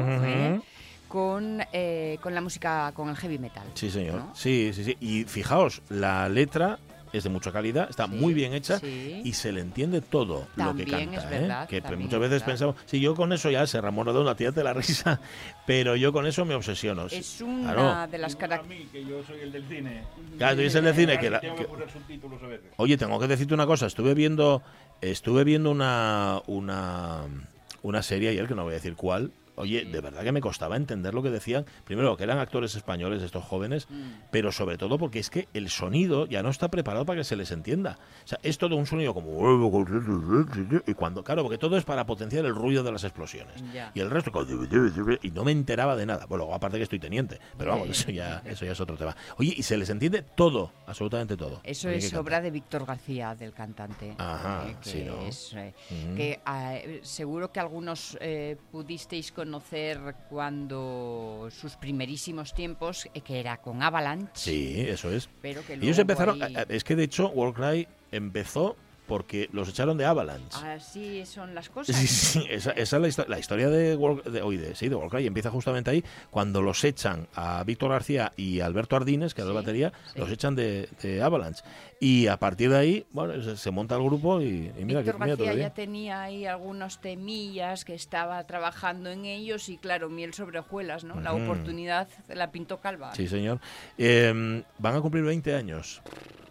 Con, eh, con la música, con el heavy metal. Sí, señor. ¿no? Sí, sí, sí. Y fijaos, la letra es de mucha calidad, está muy bien hecha sí. y se le entiende todo lo que canta. es ¿eh? verdad, Que muchas es veces verdad. pensamos, sí, yo con eso ya se Ramón Redondo, tírate la risa, pero yo con eso me obsesiono. Es una Claro. de las características. que yo soy el del cine. Claro, tú eres el del cine que la- que-. Oye, tengo que decirte una cosa. Estuve viendo, estuve viendo una, una, una serie ayer que no voy a decir cuál. Oye, de verdad que me costaba entender lo que decían. Primero, que eran actores españoles estos jóvenes, pero sobre todo porque es que el sonido ya no está preparado para que se les entienda. O sea, es todo un sonido como... Y cuando, claro, porque todo es para potenciar el ruido de las explosiones. Ya. Y el resto... Y no me enteraba de nada. Bueno, aparte que estoy teniente. Pero vamos, eso ya, eso ya es otro tema. Oye, y se les entiende todo, absolutamente todo. Eso es canta. obra de Víctor García, del cantante. Ajá, eh, que sí, ¿no? es, eh, que eh, seguro que algunos pudisteis conocer cuando sus primerísimos tiempos, eh, que era con Avalanche. Sí, eso es. Pero que Ellos empezaron, ahí- es que de hecho Warcry empezó porque los echaron de Avalanche. Así son las cosas. Sí, sí, esa, esa es la, histo- la historia de, hoy de, sí, de Warcry. Empieza justamente ahí cuando los echan a Víctor García y Alberto Ardines, que era la batería, sí. los echan de, de Avalanche. Y a partir de ahí, bueno, se, se monta el grupo y, y mira, que, Víctor mira García todavía. ya tenía ahí algunos temillas que estaba trabajando en ellos y claro, miel sobre hojuelas, ¿no? La oportunidad la pintó calva. Sí, señor. Eh, van a cumplir 20 años.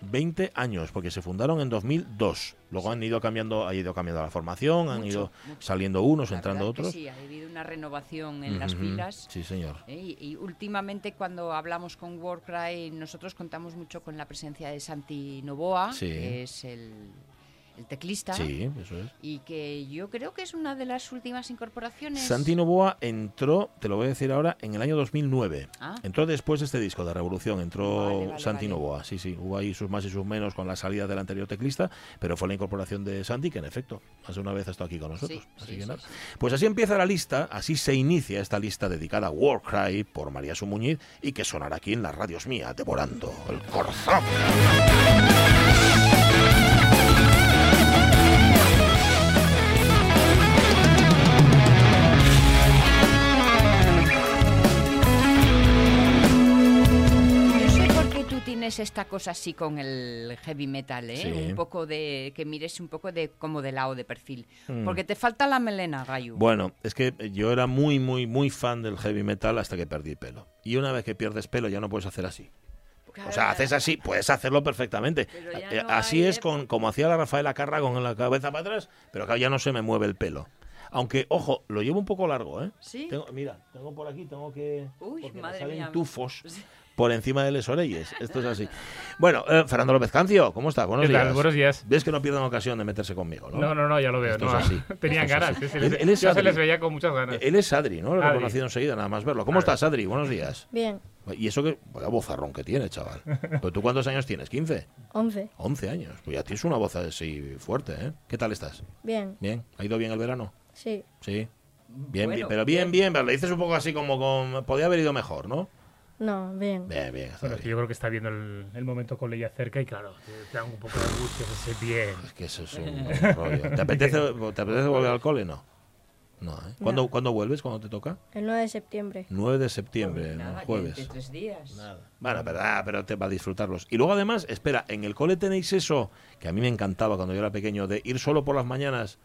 20 años, porque se fundaron en 2002. Luego han ido cambiando, ha ido cambiando la formación, han ido mucho. saliendo unos, La entrando otros. Sí, ha habido una renovación en las filas. Sí, señor. ¿eh? Y, y últimamente cuando hablamos con Warcry, nosotros contamos mucho con la presencia de Santi Novoa, Sí. que es el, el teclista. Sí, eso es. Y que yo creo que es una de las últimas incorporaciones. Santi Novoa entró, te lo voy a decir ahora, en el año 2009. Ah. Entró después de este disco de Revolución, entró Vale, vale, Santi vale. Novoa. Sí, sí, hubo ahí sus más y sus menos con la salida del anterior teclista, pero fue la incorporación de Santi que en efecto, más de una vez ha estado aquí con nosotros. Sí, así sí, que nada. sí. Pues así empieza la lista, así se inicia esta lista dedicada a Warcry por María Sumuñiz y que sonará aquí en las radios mía, devorando el corazón. Tienes esta cosa así con el heavy metal, ¿eh? Sí. Un poco de... que mires un poco de como de lado, de perfil. Mm. Porque te falta la melena, Gayu. Bueno, es que yo era muy, muy, muy fan del heavy metal hasta que perdí pelo. Y una vez que pierdes pelo ya no puedes hacer así. O sea, haces así, puedes hacerlo perfectamente. Eh, no así es con como hacía la Rafaela Carra con la cabeza para atrás, pero acá ya no se me mueve el pelo. Aunque, ojo, lo llevo un poco largo, ¿eh? ¿Sí? Tengo- mira, tengo por aquí, tengo que... Uy, porque me madre salen mía. tufos por encima de los orelles. Esto es así. Bueno, eh, Fernando López Cancio, ¿cómo estás? Buenos ¿Qué tal? días. Buenos días. Ves que no pierden ocasión de meterse conmigo, ¿no? No, no, no, ya lo veo. Esto no, es así. Tenían Esto es ganas. así. Se les- Él- él es yo se Adri. les veía con muchas ganas. Él es Adri, ¿no? Lo he Adri. reconocido enseguida, nada más verlo. ¿Cómo estás, Adri? Buenos días. Bien, Y eso que, vaya bozarrón que tiene, chaval. ¿Pero tú cuántos años tienes? ¿15? 11. 11 años. Pues ya tienes una voz así fuerte, ¿eh? ¿Qué tal estás? Bien, ¿Bien? ¿Ha ido bien el verano? sí. Sí. Bien, Bueno, bien, pero bien, bien, pero le dices un poco así como con... Podía haber ido mejor, ¿no? No, bien. Bien, bien. Bueno, es que bien. yo creo que está viendo el, el momento con Leia cerca y claro, te, te da un poco de angustia ese bien. Es que eso es un rollo. ¿Te apetece, ¿Te apetece volver al cole? No. No, ¿eh? ¿Cuándo, No. ¿Cuándo vuelves? ¿Cuándo te toca? El 9 de septiembre. 9 de septiembre, Nada, ¿no? que jueves. de tres días. Bueno, pero, ah, pero te va a disfrutarlos. Y luego además, espera, en el cole tenéis eso que a mí me encantaba cuando yo era pequeño, de ir solo por las mañanas.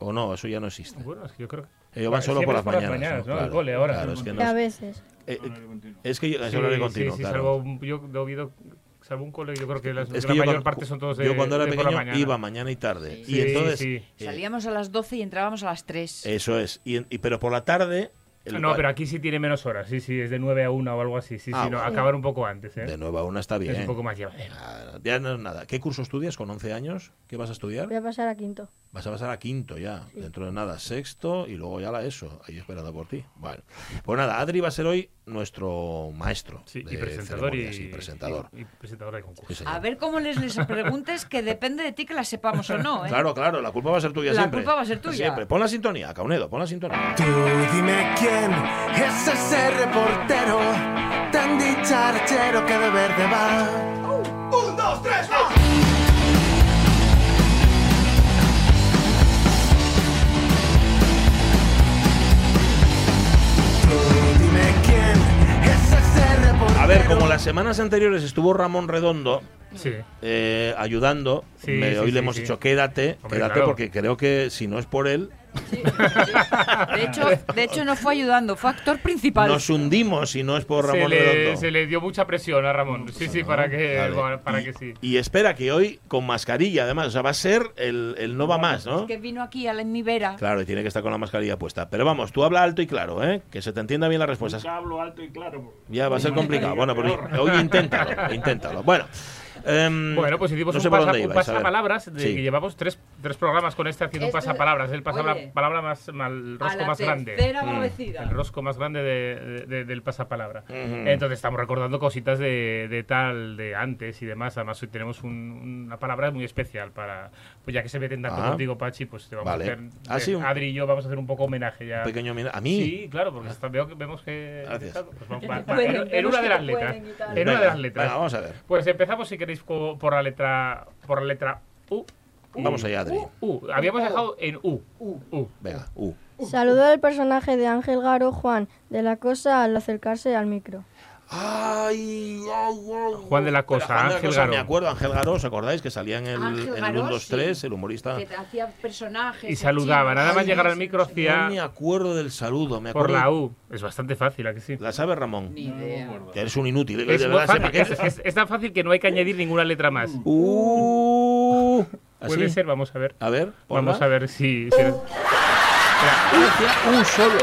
O no, eso ya no existe. Bueno, es que yo creo que... Ellos van Bueno, solo por siempre las es mañanas. ¿no? El Claro, cole ahora. claro, es que no A es- veces. Eh, es que yo, es Sí, horario continuo, sí, claro. salvo, yo he oído, salvo un cole, yo creo que las- Es la que yo mayor cuando, parte son todos de yo cuando era de la pequeño mañana. iba mañana y tarde. Sí. Y entonces, Sí, eh, Salíamos a las 12 y entrábamos a las 3. eso es. Y, en- y- pero por la tarde... el- No, pero aquí sí tiene menos horas, sí, sí, es de 9 a 1 o algo así, sí, Ah, sí, no, bueno. acabar un poco antes, ¿eh? De nuevo a una está bien. Es un poco más llevadero. Ah, ya no es nada. ¿Qué curso estudias con 11 años? ¿Qué vas a estudiar? Voy a pasar a quinto. Vas a pasar a quinto ya, dentro de nada, sexto y luego ya la ESO, ahí esperando por ti. Bueno, pues nada, Adri va a ser hoy nuestro maestro. Sí, de y presentador y, y presentador. y- y presentador de concurso. Sí. A ver cómo les, les preguntes que depende de ti que las sepamos o no, ¿eh? Claro, claro, la culpa va a ser tuya La siempre. culpa va a ser tuya. Siempre. Pon la sintonía, Caunedo, pon la sintonía. Tú dime quién es ese reportero tan dicharachero que de verde va. Un, dos, tres, va. A ver, como las semanas anteriores estuvo Ramón Redondo, Sí. eh, ayudando. Sí, Me- sí, hoy le hemos dicho quédate, Hombre, quédate claro. porque creo que si no es por él, De hecho, de hecho no fue ayudando, fue actor principal. nos hundimos si no es por Se Ramón le, Redondo. se le dio mucha presión a Ramón. Sí, sí, para que, Vale. bueno, para que sí. Y espera que hoy con mascarilla, además, o sea, va a ser el, el no va más, ¿no? Que vino aquí a la, mi vera. Claro, y tiene que estar con la mascarilla puesta. Pero vamos, tú habla alto y claro, ¿eh? Que se te entienda bien las respuestas. Hablo alto y claro. Ya va a ser complicado. Bueno, pero hoy inténtalo, inténtalo. Bueno, em, Bueno, pues hicimos no sé un, pasa- un ibais, ver. pasapalabras de Sí. que llevamos tres, tres programas con este haciendo un Esto- pasapalabras. El pasapalabra más, mal- el A rosco la más grande. Mm. El rosco más grande de- de- de- del pasapalabra. Ujú. Entonces estamos recordando cositas de, de tal, de antes y demás. Además hoy tenemos un- una palabra muy especial para, pues ya que se meten tanto Ah. contigo, Pachi, pues te vamos Vale. a hacer, Ah, sí, un- Adri y yo vamos a hacer un poco homenaje ya. Un pequeño homenaje. ¿A mí? Sí, claro, porque está- veo que- vemos que... Gracias. pues vamos- va- va- en- en, una de las letras. En una de las letras. venga, vamos a ver. Pues empezamos, si queréis, por la letra, por la letra U. Vamos allá, Adri. U. Habíamos dejado en U. U. Venga, uh. Saludó el personaje de Ángel Garo Juan de la Cosa al acercarse al micro. Ay, ay, ay. Juan de la Cosa, Juan de la Ángel Garo. Me acuerdo, Ángel Garo, ¿os acordáis? Que salía en el, en el Garó, 1, 2, sí. 3, el humorista. Que hacía personajes. Y saludaba. Nada más llegar al micro No hacía me acuerdo del saludo, me por acuerdo. la U. Es bastante fácil, ¿a que sí? ¿La sabe Ramón? Ni idea. Que eres un inútil. Es, de muy verdad, fácil, sepa que- es- es- es tan fácil que no hay que añadir ninguna letra más. Uh, Puede ¿así? ser, vamos a ver. A ver, Vamos a ver si. si eres- Un solo.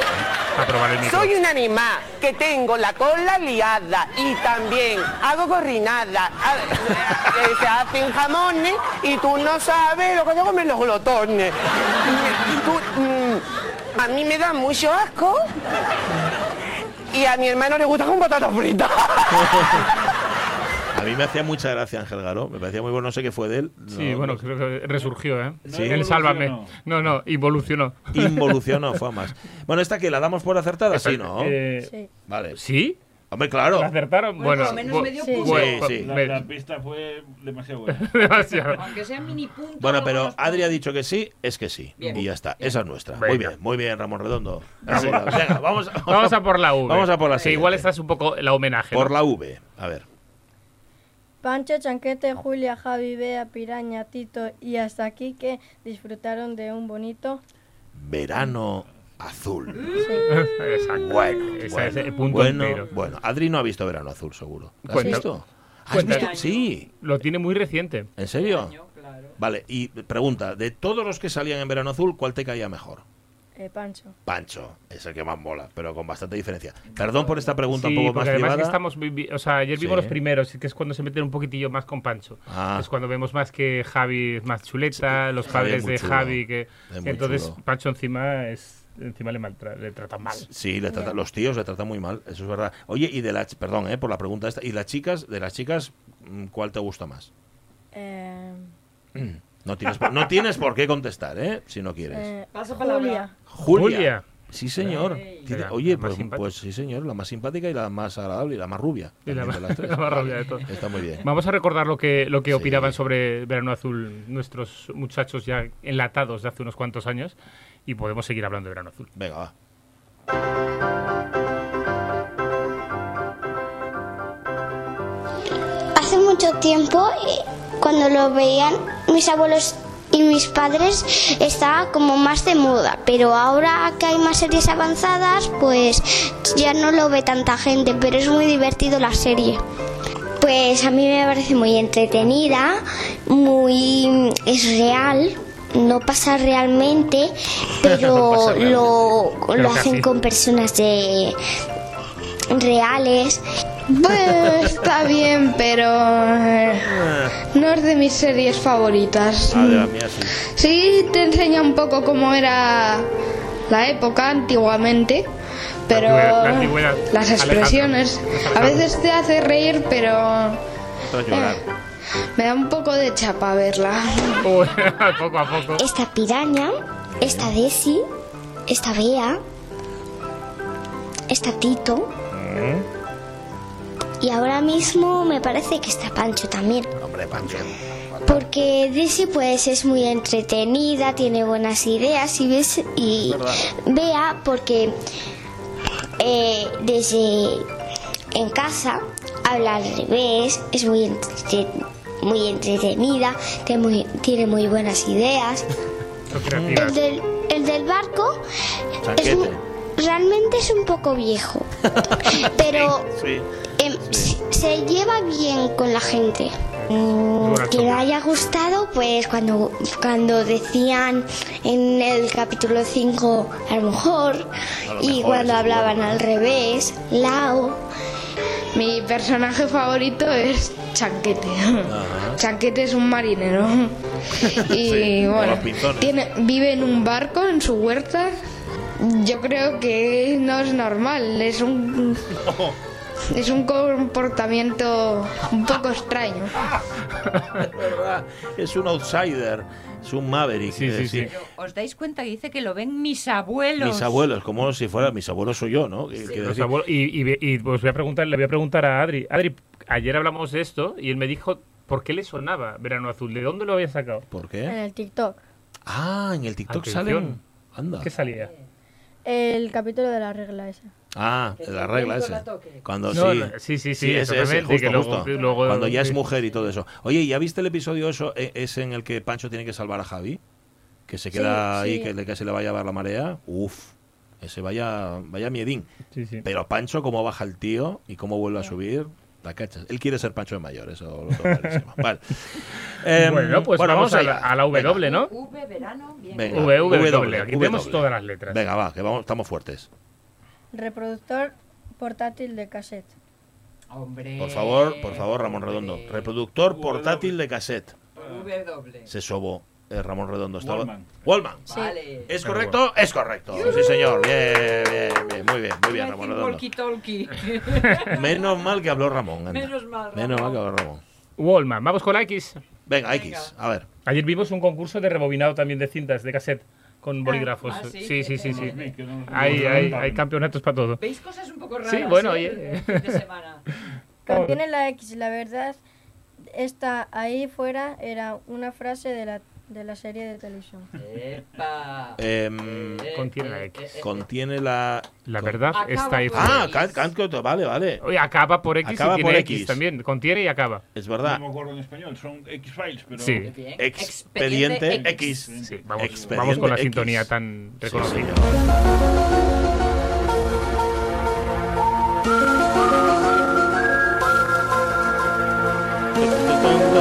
A probar el micro. Soy un animal que tengo la cola liada y también hago gorrinada. A- eh, Se hacen jamones y tú no sabes lo que yo comen los glotones. Tú, mm, a mí me da mucho asco y a mi hermano le gusta con patatas fritas. A mí me hacía mucha gracia Ángel Garo. Me parecía muy bueno, no sé qué fue de él. Sí, No, bueno, no- creo que resurgió, ¿eh? Sí. El. Sálvame. No, no, involucionó. Involucionó, fue a más. Bueno, ¿esta que la damos por acertada? Sí, ¿no? Eh, Sí. Vale. ¿Sí? Hombre, claro. ¿La acertaron? Bueno, Bueno, por lo menos medio Sí. punto. Sí, sí. La, la pista fue demasiado buena. demasiado. Aunque sea mini punto. Bueno, pero Adri ha dicho que sí, es que sí. Bien. Y ya está. Esa es nuestra. Venga. Muy bien, muy bien, Ramón Redondo. Así, venga, vamos, Vamos a por la V. Vamos a por la Que igual esta es un poco la homenaje. Por ¿no? la V. A ver. Pancho, Chanquete, Julia, Javi, Bea, Piraña, Tito y hasta aquí que disfrutaron de un bonito. Verano azul. Exacto. Bueno, Ese bueno, es el punto bueno, entero. bueno. Adri no ha visto Verano Azul, seguro. ¿Lo ¿Has Cuenta- visto? ¿Has cuenta- visto? Sí. Lo tiene muy reciente. ¿En serio? Claro. Vale, y pregunta, de todos los que salían en Verano Azul, ¿cuál te caía mejor? Eh, Pancho. Pancho, es el que más mola, pero con bastante diferencia. Perdón por esta pregunta Sí, un poco más además que privada. estamos, vi- vi- o sea, ayer vimos Sí. los primeros, que es cuando se meten un poquitillo más con Pancho. Ah. Es cuando vemos más que Javi es más chuleta, los padres de chulo. Javi, que entonces chulo. Pancho encima es encima le, maltra- le tratan mal. Sí, le trata- los tíos le tratan muy mal, eso es verdad. Oye, y de las, perdón, eh, por la pregunta esta, y las chicas, de las chicas, mm, ¿cuál te gusta más? Eh, No tienes, por, no tienes por qué contestar, ¿eh? Si no quieres. eh, Pasa palabra. Julia. Julia. Julia. Sí, señor. Oye, pues, pues sí, señor, la más simpática y la más agradable y la más rubia. Y la más- de las tres. la más rubia de todas. Está muy bien. Vamos a recordar lo que, lo que Sí. opinaban sobre Verano Azul nuestros muchachos ya enlatados de hace unos cuantos años y podemos seguir hablando de Verano Azul. Venga, va. Hace mucho tiempo, eh, cuando lo veían mis abuelos y mis padres, estaba como más de moda. Pero ahora que hay más series avanzadas, pues ya no lo ve tanta gente, pero es muy divertido la serie. Pues a mí me parece muy entretenida, muy es real, no pasa realmente, pero pasa realmente. lo, lo hacen con personas de reales. Pues está bien, pero eh, no es de mis series favoritas. Ah, de la mía sí. Sí, te enseña un poco cómo era la época antiguamente, pero antigüedad- la antigüedad, las Alejandro. expresiones a veces te hace reír, pero llorar. me da un poco de chapa verla. Uy, poco a poco. Esta piraña, esta Desi, esta Bea, esta Tito. Y ahora mismo me parece que está Pancho también. Hombre, Pancho. Porque Desi pues es muy entretenida, tiene buenas ideas y ves y vea porque eh, desde en casa habla al revés, es muy entretenida muy entretenida, tiene muy, tiene muy buenas ideas. El del, el del barco es Chanquete. Realmente es un poco viejo, pero Sí. em, se lleva bien con la gente. Mm, que me haya gustado, pues cuando, cuando decían en el capítulo 5 a lo mejor, A lo y mejor, cuando hablaban al revés, Lao. Mi personaje favorito es Chanquete. Ajá. Chanquete es un marinero. Y Sí, bueno, tiene, vive en un barco, en su huerta. Yo creo que no es normal, es un, es un comportamiento un poco extraño. Es verdad, es un outsider, es un maverick. Sí, sí, sí. ¿Os dais cuenta que dice que lo ven mis abuelos? Mis abuelos, como si fuera mis abuelos soy yo, ¿no? Decir- abuelos- y, y, y, pues voy a preguntar, le voy a preguntar a Adri. Adri, ayer hablamos de esto y él me dijo por qué le sonaba Verano Azul. ¿De dónde lo había sacado? ¿Por En el TikTok. Ah, en el TikTok Atención. salen. Anda. ¿Qué salía? El capítulo de la regla esa. Ah, la regla esa. Cuando No, sí. no, sí, sí, sí, ese, ese, exactamente, justo, que luego- justo. luego- Cuando ya es mujer y todo eso. Oye, ¿ya viste el episodio eso? E- ese en el que Pancho tiene que salvar a Javi? Que se Sí, queda ahí, sí. que, le- que se le va a llevar la marea. Uf, ese vaya, vaya miedín. Sí, sí. Pero Pancho, cómo baja el tío y cómo vuelve a subir, la cachas. Él quiere ser Pancho de mayor, eso lo. Vale. Em, bueno, pues vamos, a, la, a la W, ¿no? V, verano, bien. Venga, V, V, W, W. Aquí W. tenemos todas las letras. Venga, va, que vamos, estamos fuertes. Reproductor portátil de cassette. Hombre. Por favor, por favor, Ramón Redondo. Reproductor portátil de cassette. W. Se sobó Ramón Redondo. Estaba... Wallman. Wallman. Vale. ¿Es correcto? Es correcto. Sí, señor. Bien, bien, bien. Muy bien, muy bien, Ramón Redondo. Walkie-talkie. Menos mal que habló Ramón. anda. Menos mal, Menos mal que habló Ramón. Wallman, vamos con la X. Venga, X, a ver. Ayer vimos un concurso de rebobinado también de cintas, de cassette, con bolígrafos. ah, sí, sí, sí, sí. Hay, campeonatos para todo. ¿Veis cosas un poco raras? Sí, bueno, eh, oye. fin de semana? Contiene la X, la verdad, esta ahí fuera era una frase de la, de la serie de televisión. Epa. Em, Contiene la X. Contiene la. La verdad Acaba está fuera. Ah, can- can- can- vale, vale. Oye, acaba por X Acaba y tiene por X. X. también. Contiene y acaba. Es verdad. No me acuerdo en español, son X-Files, pero... Sí. Expediente Expediente X. Sí, vamos, Expediente vamos con la X. sintonía tan Sí, reconocida. señor.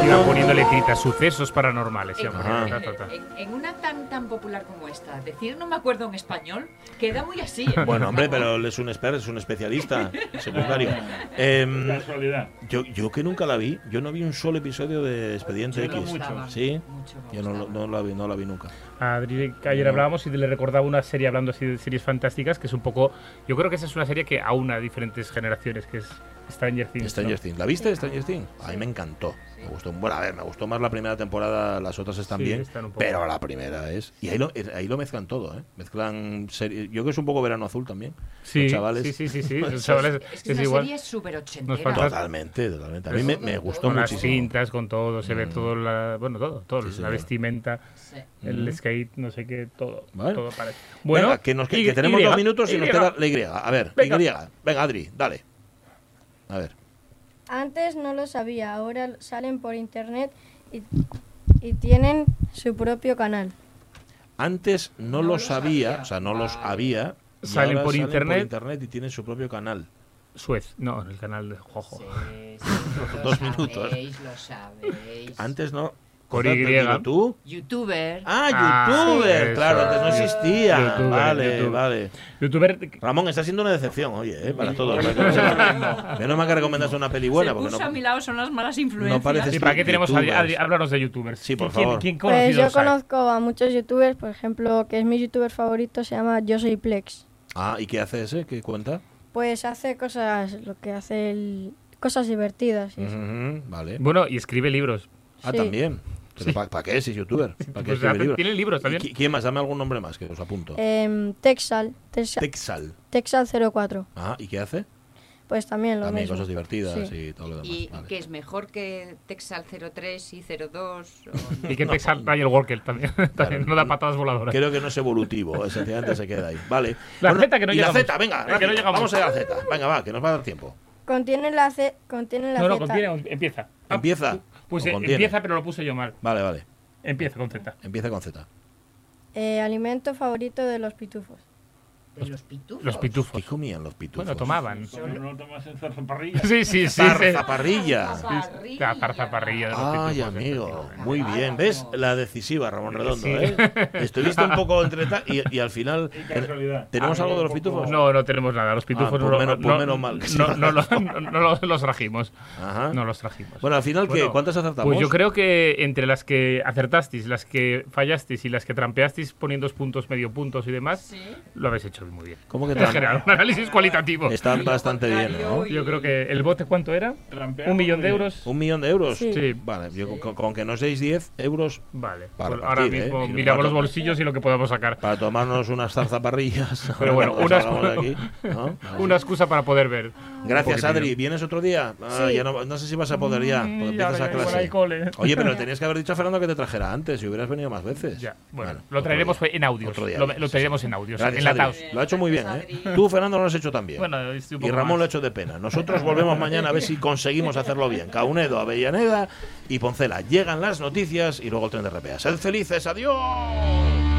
Iba poniendo letritas, sucesos paranormales. ta, ta. En, en una tan tan popular como esta, decir no me acuerdo en español queda muy así. ¿eh? Bueno, hombre, pero él es un experto, es un especialista secundario. Casualidad. yo, yo que nunca la vi, yo no vi un solo episodio de Expediente Yo no X. mucho. ¿Sí? Mucho Yo no, no la vi, no la vi nunca. A Adri, ayer hablábamos y le recordaba una serie hablando así de series fantásticas que es un poco. Yo creo que esa es una serie que aúna a diferentes generaciones, que es Stranger Things. Stranger ¿no? Things. ¿La viste, Stranger Things? A mí me encantó. Me gustó. Bueno, a ver, me gustó más la primera temporada, las otras están Sí, bien, están un poco- pero la primera es. Y ahí lo, ahí lo mezclan todo, ¿eh? Mezclan. serie- Yo creo que es un poco verano azul también. Sí, Los chavales. sí, sí, sí, sí, los chavales Es que es una igual. serie súper ochentera. Totalmente, totalmente. A mí me, me gustó con las cintas, con todo, se ve todo, la, bueno, todo, todo, Sí, la vestimenta, Sí. el Ujú. skate, no sé qué, todo, Vale. todo parece. Bueno, Venga, que, nos, que, Y- que tenemos Y, dos minutos y nos queda la Y. A ver, Venga. Y. Venga, Adri, dale. A ver. Antes no lo sabía, ahora salen por internet y, y tienen su propio canal. Antes no, No lo lo sabía, sabía. o sea, no los Vale. había. y Salen ahora por internet. internet y tienen su propio canal. Suez, no, el canal de Jojo. Sí, sí, lo Dos minutos. sabéis, Lo sabéis. Antes no. Digo ¿Tú? Youtuber. Ah, Ah, youtuber, claro, antes no existía. Youtuber, vale, youtuber. vale. Youtuber, Ramón, está siendo una decepción, oye, eh, para todos. no. Menos mal que recomendas una peli buena, Se porque puso a no. mi lado, son las malas influencias. pareces ¿y para qué tenemos a Adri? háblanos de youtubers. Sí, por ¿Quién- favor. ¿Quién Pues yo hay? conozco a muchos youtubers, por ejemplo, que es mi youtuber favorito, se llama Yo Soy Plex. Ah, ¿y qué hace ese? ¿Qué cuenta? Pues hace cosas, lo que hace el, cosas divertidas. y eso. Ujú, vale. Bueno, y escribe libros. Ah, Sí. también. ¿Para qué si es youtuber? ¿Para qué Pues escribe hace- libros? tiene libros ¿Y también. qui- ¿Quién más? Dame algún nombre más que os apunto. Em, Texal, Texal, Texal. Texal 04, Ah, ¿y qué hace? pues también lo También mismo. cosas divertidas Sí. y todo lo demás. ¿Y vale. que es mejor que Texal 03 y 02? o- Y que te exalta Daniel Walker también. también no da patadas voladoras. Creo que no es evolutivo, esencialmente se queda ahí. Vale. La Z que no y la llegamos. Z, venga, Eh, que rápido, no llegamos. vamos a ir a la Z. Venga, va, que nos va a dar tiempo. Contiene la C, contiene la No, no, Z. contiene, empieza. Empieza. Pues ¿O eh, empieza, pero lo puse yo mal. Vale, vale. Empieza con Z. Empieza con Z. Eh, alimento favorito de los pitufos. ¿De los pitufos? Los pitufos. ¿Qué comían los pitufos? Bueno, tomaban. ¿No tomas en zarzaparrilla? Sí, sí, sí. Zarzaparrilla. Sí, La zarzaparrilla de los Ay, pitufos, amigo, muy bien. ¿Ves? La decisiva, Ramón Redondo, Sí. ¿eh? Estuviste un poco entre tal y, y al final... ¿Tenemos Ah, algo de los pitufos? No, no tenemos nada. Los pitufos Ah, pues no, menos- no, pues no- menos mal no, no, lo- no- no los, trajimos. Ajá. No los trajimos. Bueno, al final, ¿qué? Bueno, ¿cuántas acertamos? Pues yo creo que entre las que acertasteis, las que fallasteis y las que trampeasteis poniendo puntos, medio puntos y demás, lo habéis hecho muy bien. ¿Cómo que En tram- general, un análisis cualitativo. Están bastante bien, ¿no? Yo creo que el bote, ¿cuánto era? Un millón de euros. ¿Un millón de euros? Sí. Sí. Vale, yo con, con que no seáis 10 euros... Vale. Para Pues ahora repartir, mismo ¿eh? miramos Para los bolsillos y lo que podamos sacar. Para tomarnos unas zarzaparrillas. Pero bueno, una, una excusa para poder ver. Gracias. Adri. ¿Vienes otro día? Ah, Sí. ya no, no sé si vas a poder ya, porque Mm, empiezas ya, a clase. Oye, pero tenías que haber dicho a Fernando que te trajera antes, si hubieras venido más veces. Ya, bueno, Bueno, lo traeremos día. en día lo, traeremos sí. en audios, Gracias, enlatados. Lo ha hecho muy bien, ¿eh? Tú, Fernando, lo has hecho también. Bueno, y Ramón más. lo ha hecho de pena. Nosotros volvemos mañana a ver si conseguimos hacerlo bien. Caunedo, Avellaneda y Poncela. Llegan las noticias y luego el tren de RPA. Sed felices, adiós.